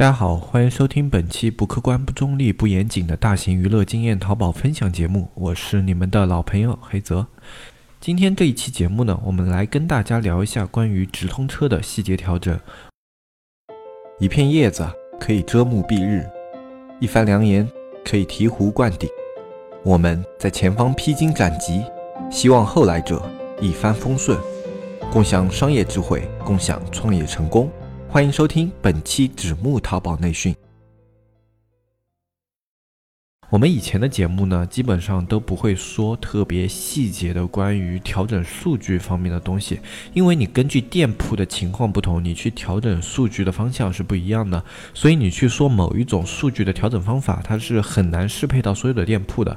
大家好，欢迎收听本期不客观、不中立、不严谨的大型娱乐经验淘宝分享节目，我是你们的老朋友黑泽。今天这一期节目呢，我们来跟大家聊一下关于直通车的细节调整。一片叶子可以遮目蔽日，一番良言可以醍醐灌顶。我们在前方披荆斩棘，希望后来者一帆风顺，共享商业智慧，共享创业成功。欢迎收听本期纸木淘宝内训。我们以前的节目呢，基本上都不会说特别细节的关于调整数据方面的东西，因为你根据店铺的情况不同，你去调整数据的方向是不一样的，所以你去说某一种数据的调整方法，它是很难适配到所有的店铺的。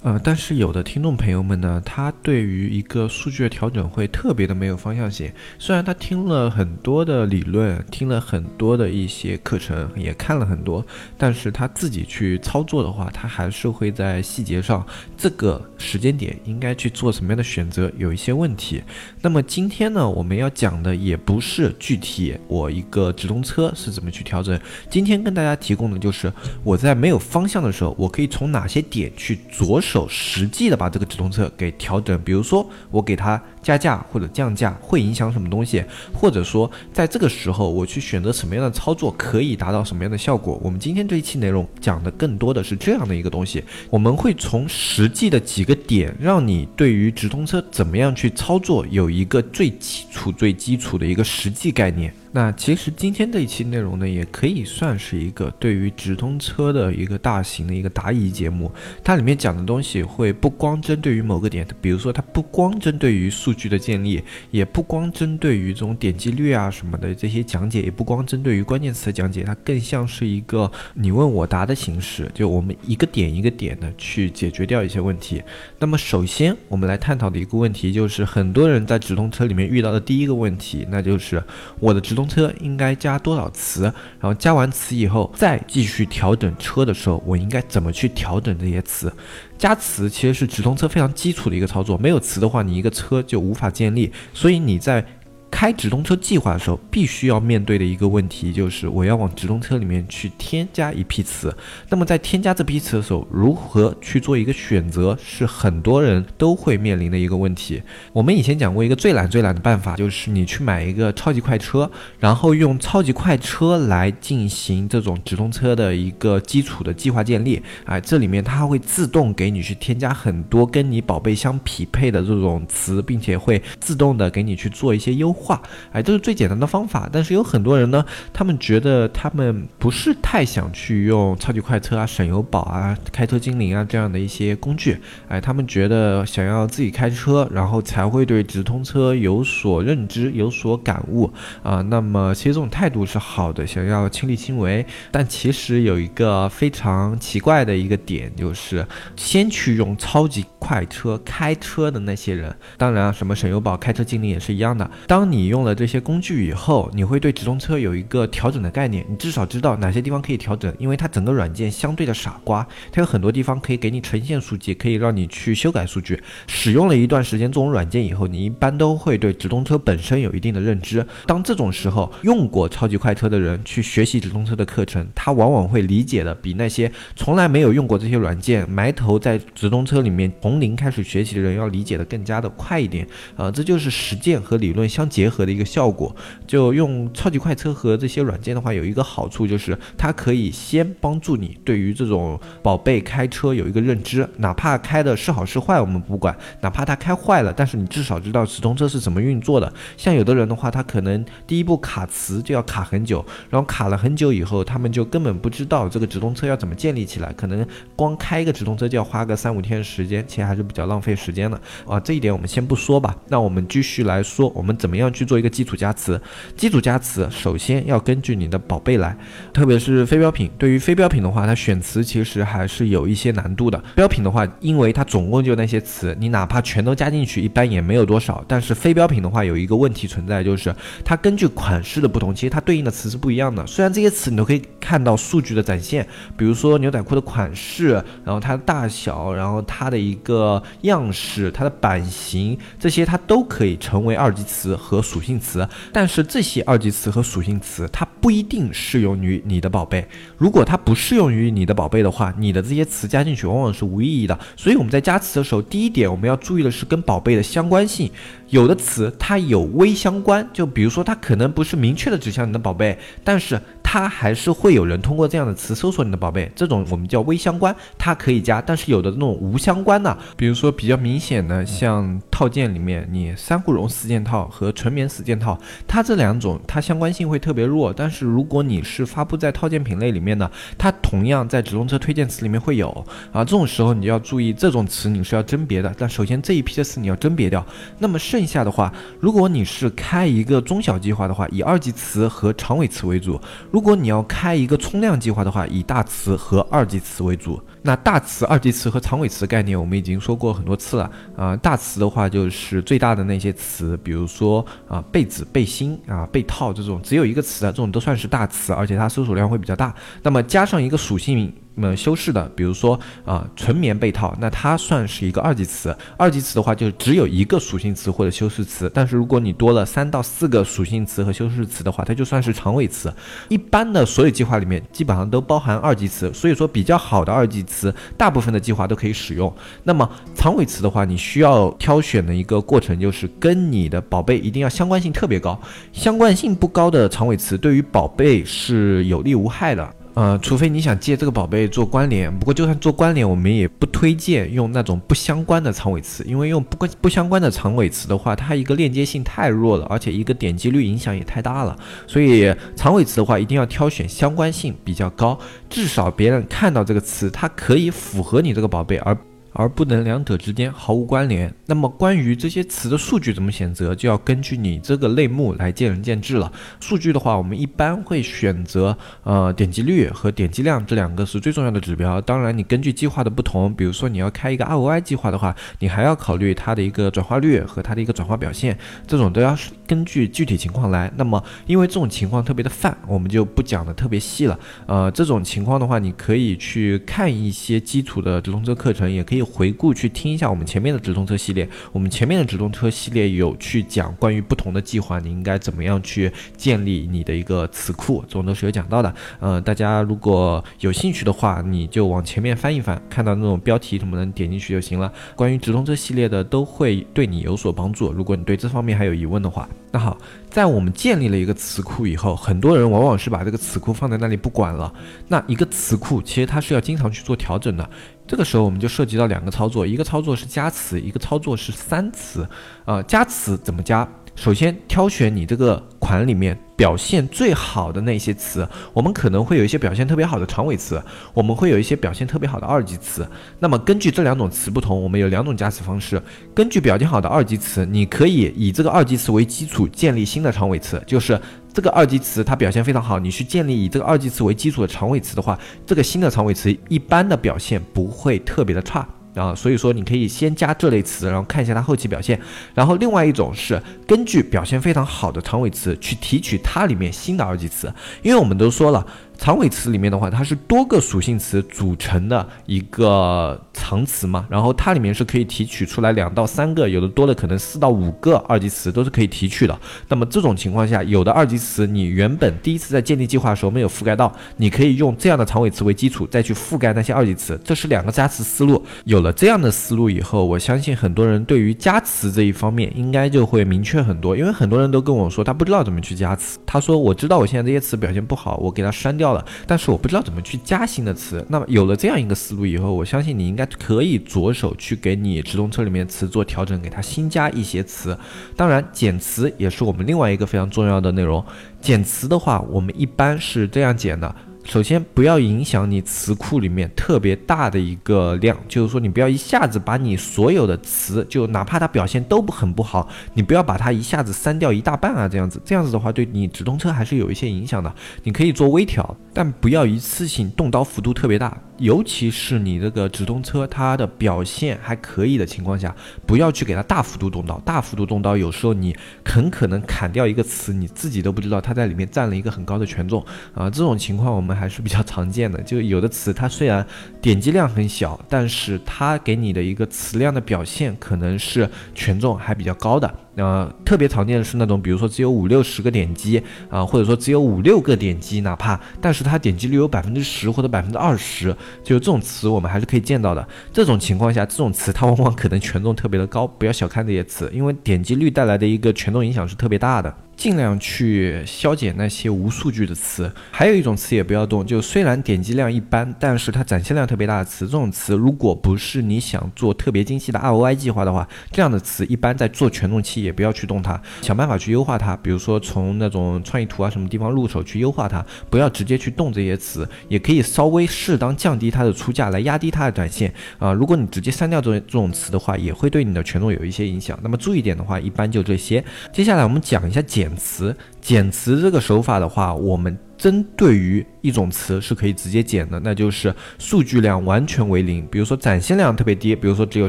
呃，但是有的听众朋友们呢，他对于一个数据的调整会特别的没有方向性。虽然他听了很多的理论，听了很多的一些课程，也看了很多，但是他自己去操作的话，他还是会在细节上，这个时间点应该去做什么样的选择，有一些问题。那么今天呢，我们要讲的也不是具体我一个直通车是怎么去调整，今天跟大家提供的就是我在没有方向的时候，我可以从哪些点去着手。手实际的把这个直通车给调整，比如说我给它加价或者降价，会影响什么东西？或者说在这个时候我去选择什么样的操作可以达到什么样的效果？我们今天这一期内容讲的更多的是这样的一个东西，我们会从实际的几个点，让你对于直通车怎么样去操作有一个最基础、最基础的一个实际概念。那其实今天这一期内容呢，也可以算是一个对于直通车的一个大型的一个答疑节目。它里面讲的东西会不光针对于某个点，比如说它不光针对于数据的建立，也不光针对于这种点击率啊什么的这些讲解，也不光针对于关键词的讲解，它更像是一个你问我答的形式，就我们一个点一个点的去解决掉一些问题。那么首先我们来探讨的一个问题就是，很多人在直通车里面遇到的第一个问题，那就是我的直直通车应该加多少词？然后加完词以后，再继续调整车的时候，我应该怎么去调整这些词？加词其实是直通车非常基础的一个操作，没有词的话，你一个车就无法建立。所以你在开直通车计划的时候，必须要面对的一个问题就是，我要往直通车里面去添加一批词。那么在添加这批词的时候，如何去做一个选择，是很多人都会面临的一个问题。我们以前讲过一个最懒最懒的办法，就是你去买一个超级快车，然后用超级快车来进行这种直通车的一个基础的计划建立。哎，这里面它会自动给你去添加很多跟你宝贝相匹配的这种词，并且会自动的给你去做一些优。化，哎，这是最简单的方法。但是有很多人呢，他们觉得他们不是太想去用超级快车啊、省油宝啊、开车精灵啊这样的一些工具，哎，他们觉得想要自己开车，然后才会对直通车有所认知、有所感悟啊。那么其实这种态度是好的，想要亲力亲为。但其实有一个非常奇怪的一个点，就是先去用超级快车开车的那些人，当然啊，什么省油宝、开车精灵也是一样的。当你用了这些工具以后，你会对直通车有一个调整的概念，你至少知道哪些地方可以调整，因为它整个软件相对的傻瓜，它有很多地方可以给你呈现数据，可以让你去修改数据。使用了一段时间这种软件以后，你一般都会对直通车本身有一定的认知。当这种时候，用过超级快车的人去学习直通车的课程，他往往会理解的比那些从来没有用过这些软件，埋头在直通车里面从零开始学习的人要理解的更加的快一点。啊，这就是实践和理论相。结结合的一个效果，就用超级快车和这些软件的话，有一个好处就是它可以先帮助你对于这种宝贝开车有一个认知，哪怕开的是好是坏我们不管，哪怕它开坏了，但是你至少知道直通车是怎么运作的。像有的人的话，他可能第一步卡词就要卡很久，然后卡了很久以后，他们就根本不知道这个直通车要怎么建立起来，可能光开一个直通车就要花个三五天的时间，其实还是比较浪费时间的啊。这一点我们先不说吧，那我们继续来说，我们怎么样？去做一个基础加词，基础加词首先要根据你的宝贝来，特别是非标品。对于非标品的话，它选词其实还是有一些难度的。标品的话，因为它总共就那些词，你哪怕全都加进去，一般也没有多少。但是非标品的话，有一个问题存在，就是它根据款式的不同，其实它对应的词是不一样的。虽然这些词你都可以看到数据的展现，比如说牛仔裤的款式，然后它的大小，然后它的一个样式，它的版型，这些它都可以成为二级词和。属性词，但是这些二级词和属性词它不一定适用于你的宝贝。如果它不适用于你的宝贝的话，你的这些词加进去往往是无意义的。所以我们在加词的时候，第一点我们要注意的是跟宝贝的相关性。有的词它有微相关，就比如说它可能不是明确的指向你的宝贝，但是。它还是会有人通过这样的词搜索你的宝贝，这种我们叫微相关，它可以加。但是有的那种无相关的，比如说比较明显的，像套件里面，你珊瑚绒四件套和纯棉四件套，它这两种它相关性会特别弱。但是如果你是发布在套件品类里面的，它同样在直通车推荐词里面会有啊。这种时候你就要注意，这种词你是要甄别的。但首先这一批的词你要甄别掉。那么剩下的话，如果你是开一个中小计划的话，以二级词和长尾词为主。如如果你要开一个冲量计划的话，以大词和二级词为主。那大词、二级词和长尾词概念，我们已经说过很多次了啊。大词的话，就是最大的那些词，比如说啊被子、背心啊被套这种，只有一个词的这种都算是大词，而且它搜索量会比较大。那么加上一个属性。那么修饰的，比如说啊，纯棉被套，那它算是一个二级词。二级词的话，就只有一个属性词或者修饰词。但是如果你多了三到四个属性词和修饰词的话，它就算是长尾词。一般的所有计划里面，基本上都包含二级词。所以说，比较好的二级词，大部分的计划都可以使用。那么长尾词的话，你需要挑选的一个过程就是跟你的宝贝一定要相关性特别高。相关性不高的长尾词，对于宝贝是有利无害的。呃，除非你想借这个宝贝做关联，不过就算做关联，我们也不推荐用那种不相关的长尾词，因为用不关不相关的长尾词的话，它一个链接性太弱了，而且一个点击率影响也太大了。所以长尾词的话，一定要挑选相关性比较高，至少别人看到这个词，它可以符合你这个宝贝，而。而不能两者之间毫无关联。那么关于这些词的数据怎么选择，就要根据你这个类目来见仁见智了。数据的话，我们一般会选择呃点击率和点击量这两个是最重要的指标。当然，你根据计划的不同，比如说你要开一个 ROI 计划的话，你还要考虑它的一个转化率和它的一个转化表现，这种都要根据具体情况来。那么因为这种情况特别的泛，我们就不讲的特别细了。呃，这种情况的话，你可以去看一些基础的直通车课程，也可以。回顾去听一下我们前面的直通车系列，我们前面的直通车系列有去讲关于不同的计划，你应该怎么样去建立你的一个词库，这种都是有讲到的。呃，大家如果有兴趣的话，你就往前面翻一翻，看到那种标题什么的，点进去就行了。关于直通车系列的都会对你有所帮助。如果你对这方面还有疑问的话，那好，在我们建立了一个词库以后，很多人往往是把这个词库放在那里不管了。那一个词库其实它是要经常去做调整的。这个时候我们就涉及到两个操作，一个操作是加词，一个操作是删词。呃，加词怎么加？首先挑选你这个款里面。表现最好的那些词，我们可能会有一些表现特别好的长尾词，我们会有一些表现特别好的二级词。那么根据这两种词不同，我们有两种加词方式。根据表现好的二级词，你可以以这个二级词为基础建立新的长尾词，就是这个二级词它表现非常好，你去建立以这个二级词为基础的长尾词的话，这个新的长尾词一般的表现不会特别的差。啊，所以说你可以先加这类词，然后看一下它后期表现。然后另外一种是根据表现非常好的长尾词去提取它里面新的二级词，因为我们都说了。长尾词里面的话，它是多个属性词组成的一个长词嘛，然后它里面是可以提取出来两到三个，有的多的可能四到五个二级词都是可以提取的。那么这种情况下，有的二级词你原本第一次在建立计划的时候没有覆盖到，你可以用这样的长尾词为基础再去覆盖那些二级词，这是两个加词思路。有了这样的思路以后，我相信很多人对于加词这一方面应该就会明确很多，因为很多人都跟我说他不知道怎么去加词，他说我知道我现在这些词表现不好，我给它删掉。了，但是我不知道怎么去加新的词。那么有了这样一个思路以后，我相信你应该可以着手去给你直通车里面词做调整，给它新加一些词。当然，减词也是我们另外一个非常重要的内容。减词的话，我们一般是这样减的。首先，不要影响你词库里面特别大的一个量，就是说，你不要一下子把你所有的词，就哪怕它表现都不很不好，你不要把它一下子删掉一大半啊，这样子，这样子的话，对你直通车还是有一些影响的。你可以做微调，但不要一次性动刀幅度特别大。尤其是你这个直通车，它的表现还可以的情况下，不要去给它大幅度动刀。大幅度动刀，有时候你很可能砍掉一个词，你自己都不知道它在里面占了一个很高的权重啊。这种情况我们还是比较常见的。就有的词，它虽然点击量很小，但是它给你的一个词量的表现可能是权重还比较高的。呃，特别常见的是那种，比如说只有五六十个点击啊，或者说只有五六个点击，哪怕但是它点击率有百分之十或者百分之二十，就这种词我们还是可以见到的。这种情况下，这种词它往往可能权重特别的高，不要小看这些词，因为点击率带来的一个权重影响是特别大的。尽量去消减那些无数据的词，还有一种词也不要动，就虽然点击量一般，但是它展现量特别大的词，这种词如果不是你想做特别精细的 ROI 计划的话，这样的词一般在做权重期也不要去动它，想办法去优化它，比如说从那种创意图啊什么地方入手去优化它，不要直接去动这些词，也可以稍微适当降低它的出价来压低它的展现啊。如果你直接删掉这这种词的话，也会对你的权重有一些影响。那么注意点的话，一般就这些。接下来我们讲一下减。词减词这个手法的话，我们。针对于一种词是可以直接减的，那就是数据量完全为零。比如说展现量特别低，比如说只有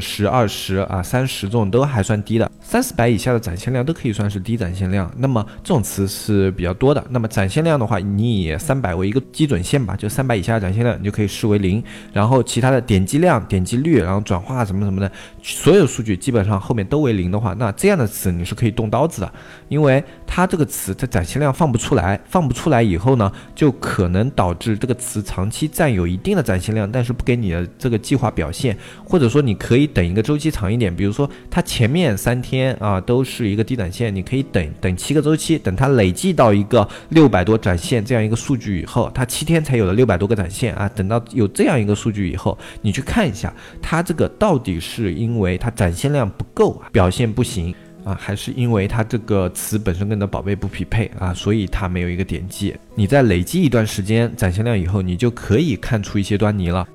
十、二十啊、三十这种都还算低的，三四百以下的展现量都可以算是低展现量。那么这种词是比较多的。那么展现量的话，你以三百为一个基准线吧，就三百以下的展现量你就可以视为零。然后其他的点击量、点击率，然后转化什么什么的，所有数据基本上后面都为零的话，那这样的词你是可以动刀子的，因为它这个词它展现量放不出来，放不出来以后。呢，就可能能导致这个词长期占有一定的展现量，但是不给你的这个计划表现，或者说你可以等一个周期长一点，比如说它前面三天啊都是一个低展现，你可以等等七个周期，等它累计到一个六百多展现这样一个数据以后，它七天才有了六百多个展现啊，等到有这样一个数据以后，你去看一下它这个到底是因为它展现量不够，表现不行。啊，还是因为它这个词本身跟你的宝贝不匹配啊，所以它没有一个点击。你在累积一段时间展现量以后，你就可以看出一些端倪了。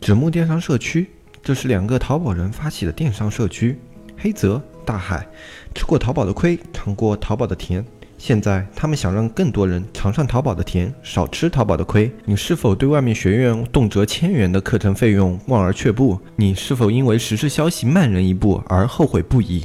纸木电商社区，这是两个淘宝人发起的电商社区。黑泽大海，吃过淘宝的亏，尝过淘宝的甜。现在他们想让更多人尝上淘宝的甜，少吃淘宝的亏。你是否对外面学院动辄千元的课程费用望而却步？你是否因为时事消息慢人一步而后悔不已？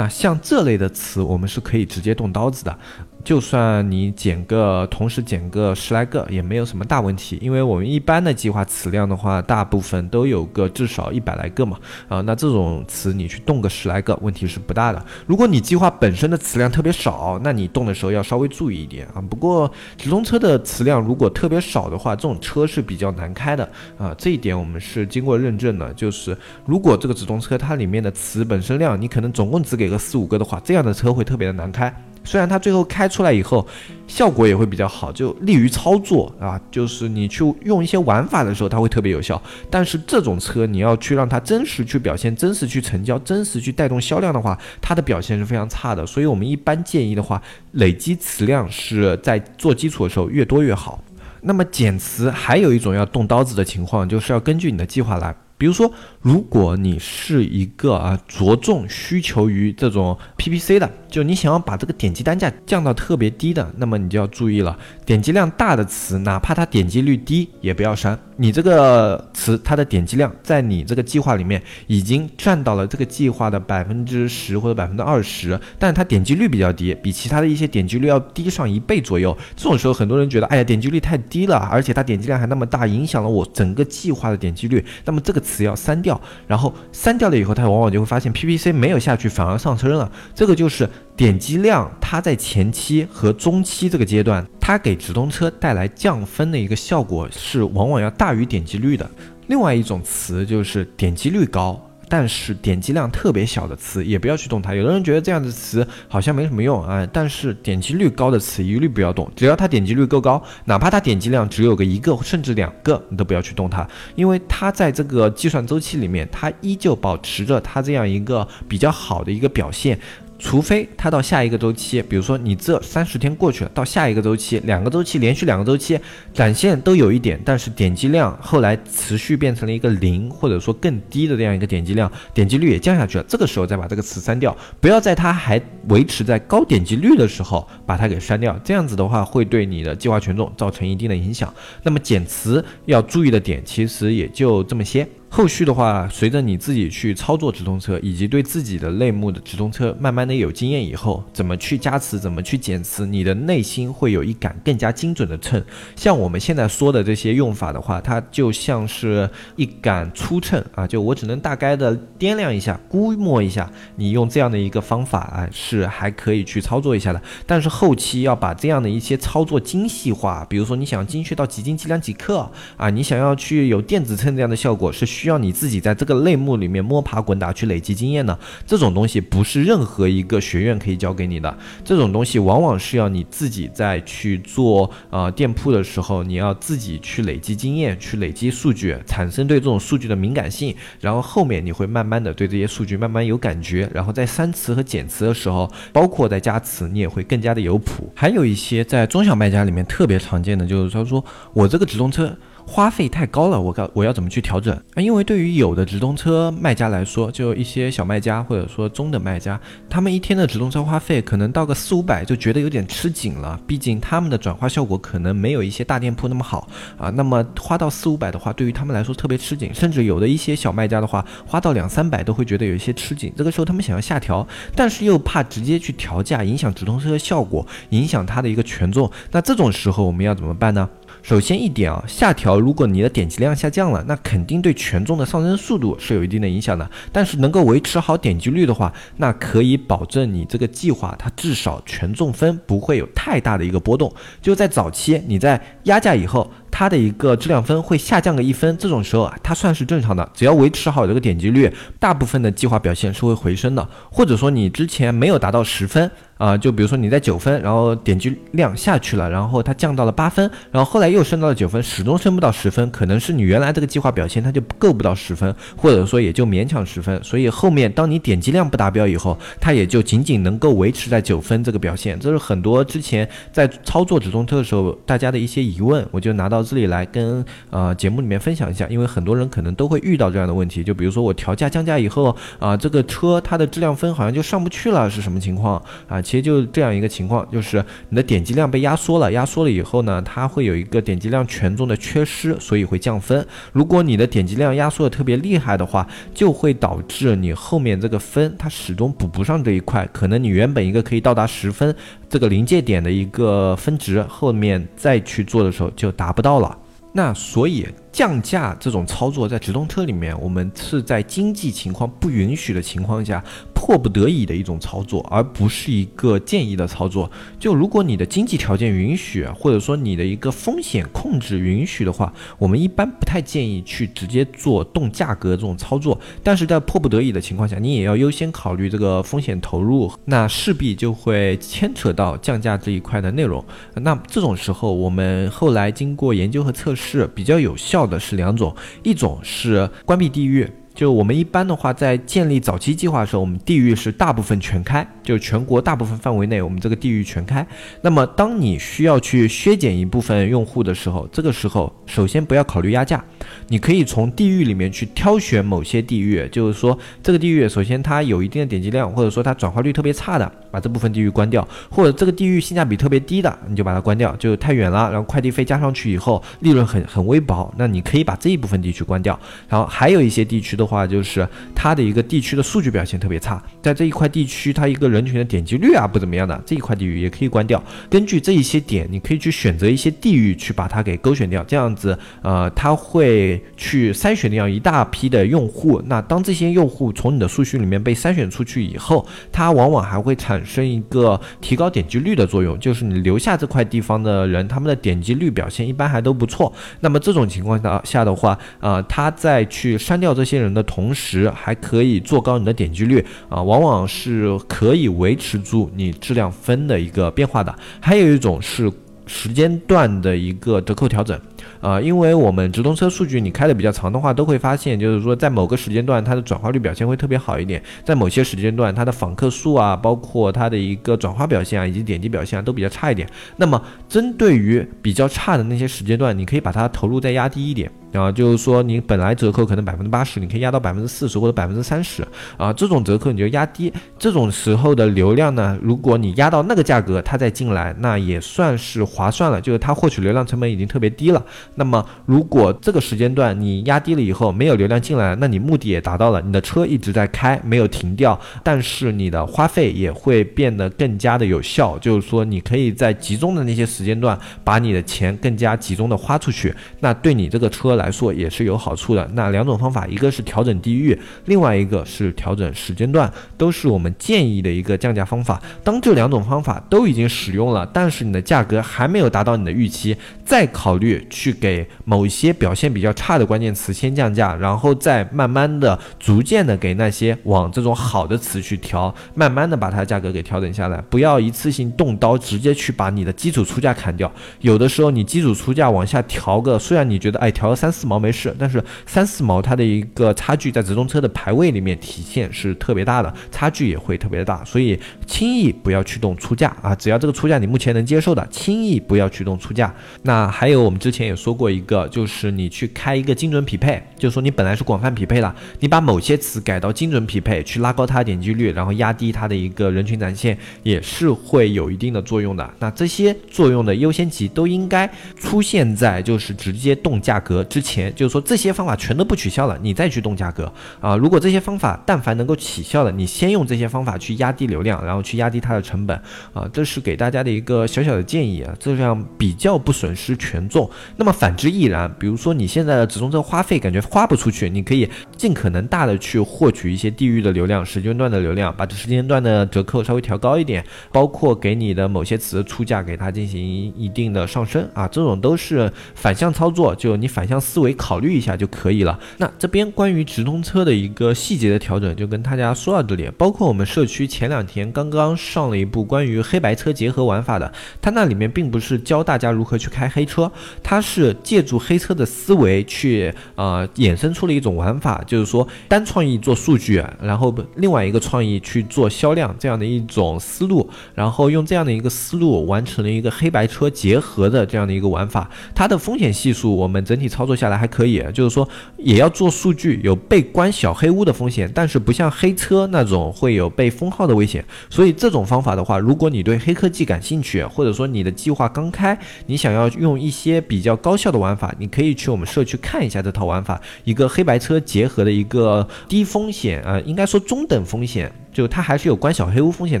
那像这类的词，我们是可以直接动刀子的。就算你减个，同时减个十来个，也没有什么大问题，因为我们一般的计划词量的话，大部分都有个至少一百来个嘛，啊，那这种词你去动个十来个，问题是不大的。如果你计划本身的词量特别少，那你动的时候要稍微注意一点啊。不过直通车的词量如果特别少的话，这种车是比较难开的啊，这一点我们是经过认证的，就是如果这个直通车它里面的词本身量，你可能总共只给个四五个的话，这样的车会特别的难开。虽然它最后开出来以后，效果也会比较好，就利于操作啊，就是你去用一些玩法的时候，它会特别有效。但是这种车你要去让它真实去表现、真实去成交、真实去带动销量的话，它的表现是非常差的。所以我们一般建议的话，累积词量是在做基础的时候越多越好。那么减词还有一种要动刀子的情况，就是要根据你的计划来。比如说，如果你是一个啊着重需求于这种 PPC 的，就你想要把这个点击单价降到特别低的，那么你就要注意了，点击量大的词，哪怕它点击率低，也不要删。你这个词它的点击量在你这个计划里面已经占到了这个计划的百分之十或者百分之二十，但是它点击率比较低，比其他的一些点击率要低上一倍左右。这种时候，很多人觉得，哎呀，点击率太低了，而且它点击量还那么大，影响了我整个计划的点击率。那么这个词要删掉，然后删掉了以后，它往往就会发现 PPC 没有下去，反而上升了。这个就是点击量，它在前期和中期这个阶段。它给直通车带来降分的一个效果是往往要大大于点击率的。另外一种词就是点击率高，但是点击量特别小的词，也不要去动它。有的人觉得这样的词好像没什么用啊，但是点击率高的词一律不要动。只要它点击率够高，哪怕它点击量只有个一个甚至两个，你都不要去动它，因为它在这个计算周期里面，它依旧保持着它这样一个比较好的一个表现。除非它到下一个周期，比如说你这三十天过去了，到下一个周期，两个周期连续两个周期展现都有一点，但是点击量后来持续变成了一个零，或者说更低的这样一个点击量，点击率也降下去了，这个时候再把这个词删掉，不要在它还维持在高点击率的时候把它给删掉，这样子的话会对你的计划权重造成一定的影响。那么减词要注意的点其实也就这么些。后续的话，随着你自己去操作直通车，以及对自己的类目的直通车慢慢的有经验以后，怎么去加词，怎么去减词，你的内心会有一杆更加精准的秤。像我们现在说的这些用法的话，它就像是一杆粗秤啊，就我只能大概的掂量一下，估摸一下，你用这样的一个方法啊，是还可以去操作一下的。但是后期要把这样的一些操作精细化，比如说你想精确到几斤几两几克啊，你想要去有电子秤这样的效果，是需需。要你自己在这个类目里面摸爬滚打去累积经验呢？这种东西不是任何一个学院可以教给你的，这种东西往往是要你自己在去做呃店铺的时候，你要自己去累积经验，去累积数据，产生对这种数据的敏感性，然后后面你会慢慢的对这些数据慢慢有感觉，然后在删词和减词的时候，包括在加词，你也会更加的有谱。还有一些在中小卖家里面特别常见的就是他说我这个直通车。花费太高了，我告我要怎么去调整啊？因为对于有的直通车卖家来说，就一些小卖家或者说中等卖家，他们一天的直通车花费可能到个四五百就觉得有点吃紧了。毕竟他们的转化效果可能没有一些大店铺那么好啊。那么花到四五百的话，对于他们来说特别吃紧，甚至有的一些小卖家的话，花到两三百都会觉得有一些吃紧。这个时候他们想要下调，但是又怕直接去调价影响直通车的效果，影响它的一个权重。那这种时候我们要怎么办呢？首先一点啊，下调，如果你的点击量下降了，那肯定对权重的上升速度是有一定的影响的。但是能够维持好点击率的话，那可以保证你这个计划它至少权重分不会有太大的一个波动。就在早期你在压价以后。它的一个质量分会下降个一分，这种时候啊，它算是正常的。只要维持好这个点击率，大部分的计划表现是会回升的。或者说你之前没有达到十分啊，就比如说你在九分，然后点击量下去了，然后它降到了八分，然后后来又升到了九分，始终升不到十分，可能是你原来这个计划表现它就够不到十分，或者说也就勉强十分。所以后面当你点击量不达标以后，它也就仅仅能够维持在九分这个表现。这是很多之前在操作直通车的时候大家的一些疑问，我就拿到。这里来跟呃节目里面分享一下，因为很多人可能都会遇到这样的问题，就比如说我调价降价以后啊，这个车它的质量分好像就上不去了，是什么情况啊？其实就这样一个情况，就是你的点击量被压缩了，压缩了以后呢，它会有一个点击量权重的缺失，所以会降分。如果你的点击量压缩的特别厉害的话，就会导致你后面这个分它始终补不上这一块，可能你原本一个可以到达十分这个临界点的一个分值，后面再去做的时候就达不到。到了，那所以。降价这种操作在直通车里面，我们是在经济情况不允许的情况下，迫不得已的一种操作，而不是一个建议的操作。就如果你的经济条件允许，或者说你的一个风险控制允许的话，我们一般不太建议去直接做动价格这种操作。但是在迫不得已的情况下，你也要优先考虑这个风险投入，那势必就会牵扯到降价这一块的内容。那这种时候，我们后来经过研究和测试，比较有效。的是两种，一种是关闭地域。就我们一般的话，在建立早期计划的时候，我们地域是大部分全开，就全国大部分范围内，我们这个地域全开。那么，当你需要去削减一部分用户的时候，这个时候首先不要考虑压价，你可以从地域里面去挑选某些地域，就是说这个地域首先它有一定的点击量，或者说它转化率特别差的，把这部分地域关掉；或者这个地域性价比特别低的，你就把它关掉，就太远了，然后快递费加上去以后，利润很很微薄，那你可以把这一部分地区关掉。然后还有一些地区。的话就是它的一个地区的数据表现特别差，在这一块地区，它一个人群的点击率啊不怎么样的这一块地域也可以关掉。根据这一些点，你可以去选择一些地域去把它给勾选掉，这样子呃，它会去筛选掉一大批的用户。那当这些用户从你的数据里面被筛选出去以后，它往往还会产生一个提高点击率的作用，就是你留下这块地方的人，他们的点击率表现一般还都不错。那么这种情况下下的话，呃，他在去删掉这些人。的同时还可以做高你的点击率啊，往往是可以维持住你质量分的一个变化的。还有一种是时间段的一个折扣调整。呃，因为我们直通车数据你开的比较长的话，都会发现，就是说在某个时间段它的转化率表现会特别好一点，在某些时间段它的访客数啊，包括它的一个转化表现啊，以及点击表现啊，都比较差一点。那么针对于比较差的那些时间段，你可以把它投入再压低一点。啊，就是说你本来折扣可能百分之八十，你可以压到百分之四十或者百分之三十啊，这种折扣你就压低。这种时候的流量呢，如果你压到那个价格，它再进来，那也算是划算了，就是它获取流量成本已经特别低了。那么如果这个时间段你压低了以后，没有流量进来，那你目的也达到了，你的车一直在开，没有停掉，但是你的花费也会变得更加的有效，就是说你可以在集中的那些时间段把你的钱更加集中的花出去，那对你这个车。来说也是有好处的。那两种方法，一个是调整地域，另外一个是调整时间段，都是我们建议的一个降价方法。当这两种方法都已经使用了，但是你的价格还没有达到你的预期，再考虑去给某一些表现比较差的关键词先降价，然后再慢慢的、逐渐的给那些往这种好的词去调，慢慢的把它的价格给调整下来，不要一次性动刀，直接去把你的基础出价砍掉。有的时候你基础出价往下调个，虽然你觉得哎调个三。三四毛没事，但是三四毛它的一个差距在直通车的排位里面体现是特别大的，差距也会特别大，所以轻易不要驱动出价啊！只要这个出价你目前能接受的，轻易不要驱动出价。那还有我们之前也说过一个，就是你去开一个精准匹配，就是说你本来是广泛匹配了，你把某些词改到精准匹配，去拉高它的点击率，然后压低它的一个人群展现，也是会有一定的作用的。那这些作用的优先级都应该出现在就是直接动价格之。前就是说这些方法全都不取消了，你再去动价格啊！如果这些方法但凡能够起效的，你先用这些方法去压低流量，然后去压低它的成本啊！这是给大家的一个小小的建议啊，这样比较不损失权重。那么反之亦然，比如说你现在的直通车花费感觉花不出去，你可以尽可能大的去获取一些地域的流量、时间段的流量，把这时间段的折扣稍微调高一点，包括给你的某些词出价给它进行一定的上升啊！这种都是反向操作，就你反向。思维考虑一下就可以了。那这边关于直通车的一个细节的调整，就跟大家说到这里。包括我们社区前两天刚刚上了一部关于黑白车结合玩法的，它那里面并不是教大家如何去开黑车，它是借助黑车的思维去呃衍生出了一种玩法，就是说单创意做数据，然后另外一个创意去做销量这样的一种思路，然后用这样的一个思路完成了一个黑白车结合的这样的一个玩法。它的风险系数，我们整体操作。下来还可以，就是说也要做数据，有被关小黑屋的风险，但是不像黑车那种会有被封号的危险。所以这种方法的话，如果你对黑科技感兴趣，或者说你的计划刚开，你想要用一些比较高效的玩法，你可以去我们社区看一下这套玩法，一个黑白车结合的一个低风险，呃，应该说中等风险。就它还是有关小黑屋风险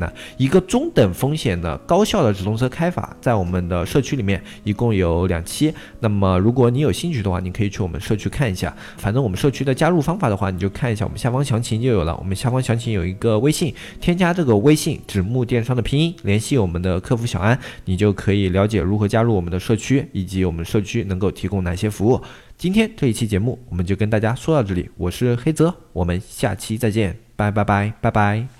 的一个中等风险的高效的直通车开法，在我们的社区里面一共有两期。那么如果你有兴趣的话，你可以去我们社区看一下。反正我们社区的加入方法的话，你就看一下我们下方详情就有了。我们下方详情有一个微信，添加这个微信“纸木电商”的拼音，联系我们的客服小安，你就可以了解如何加入我们的社区，以及我们社区能够提供哪些服务。今天这一期节目我们就跟大家说到这里，我是黑泽，我们下期再见。拜拜拜拜拜。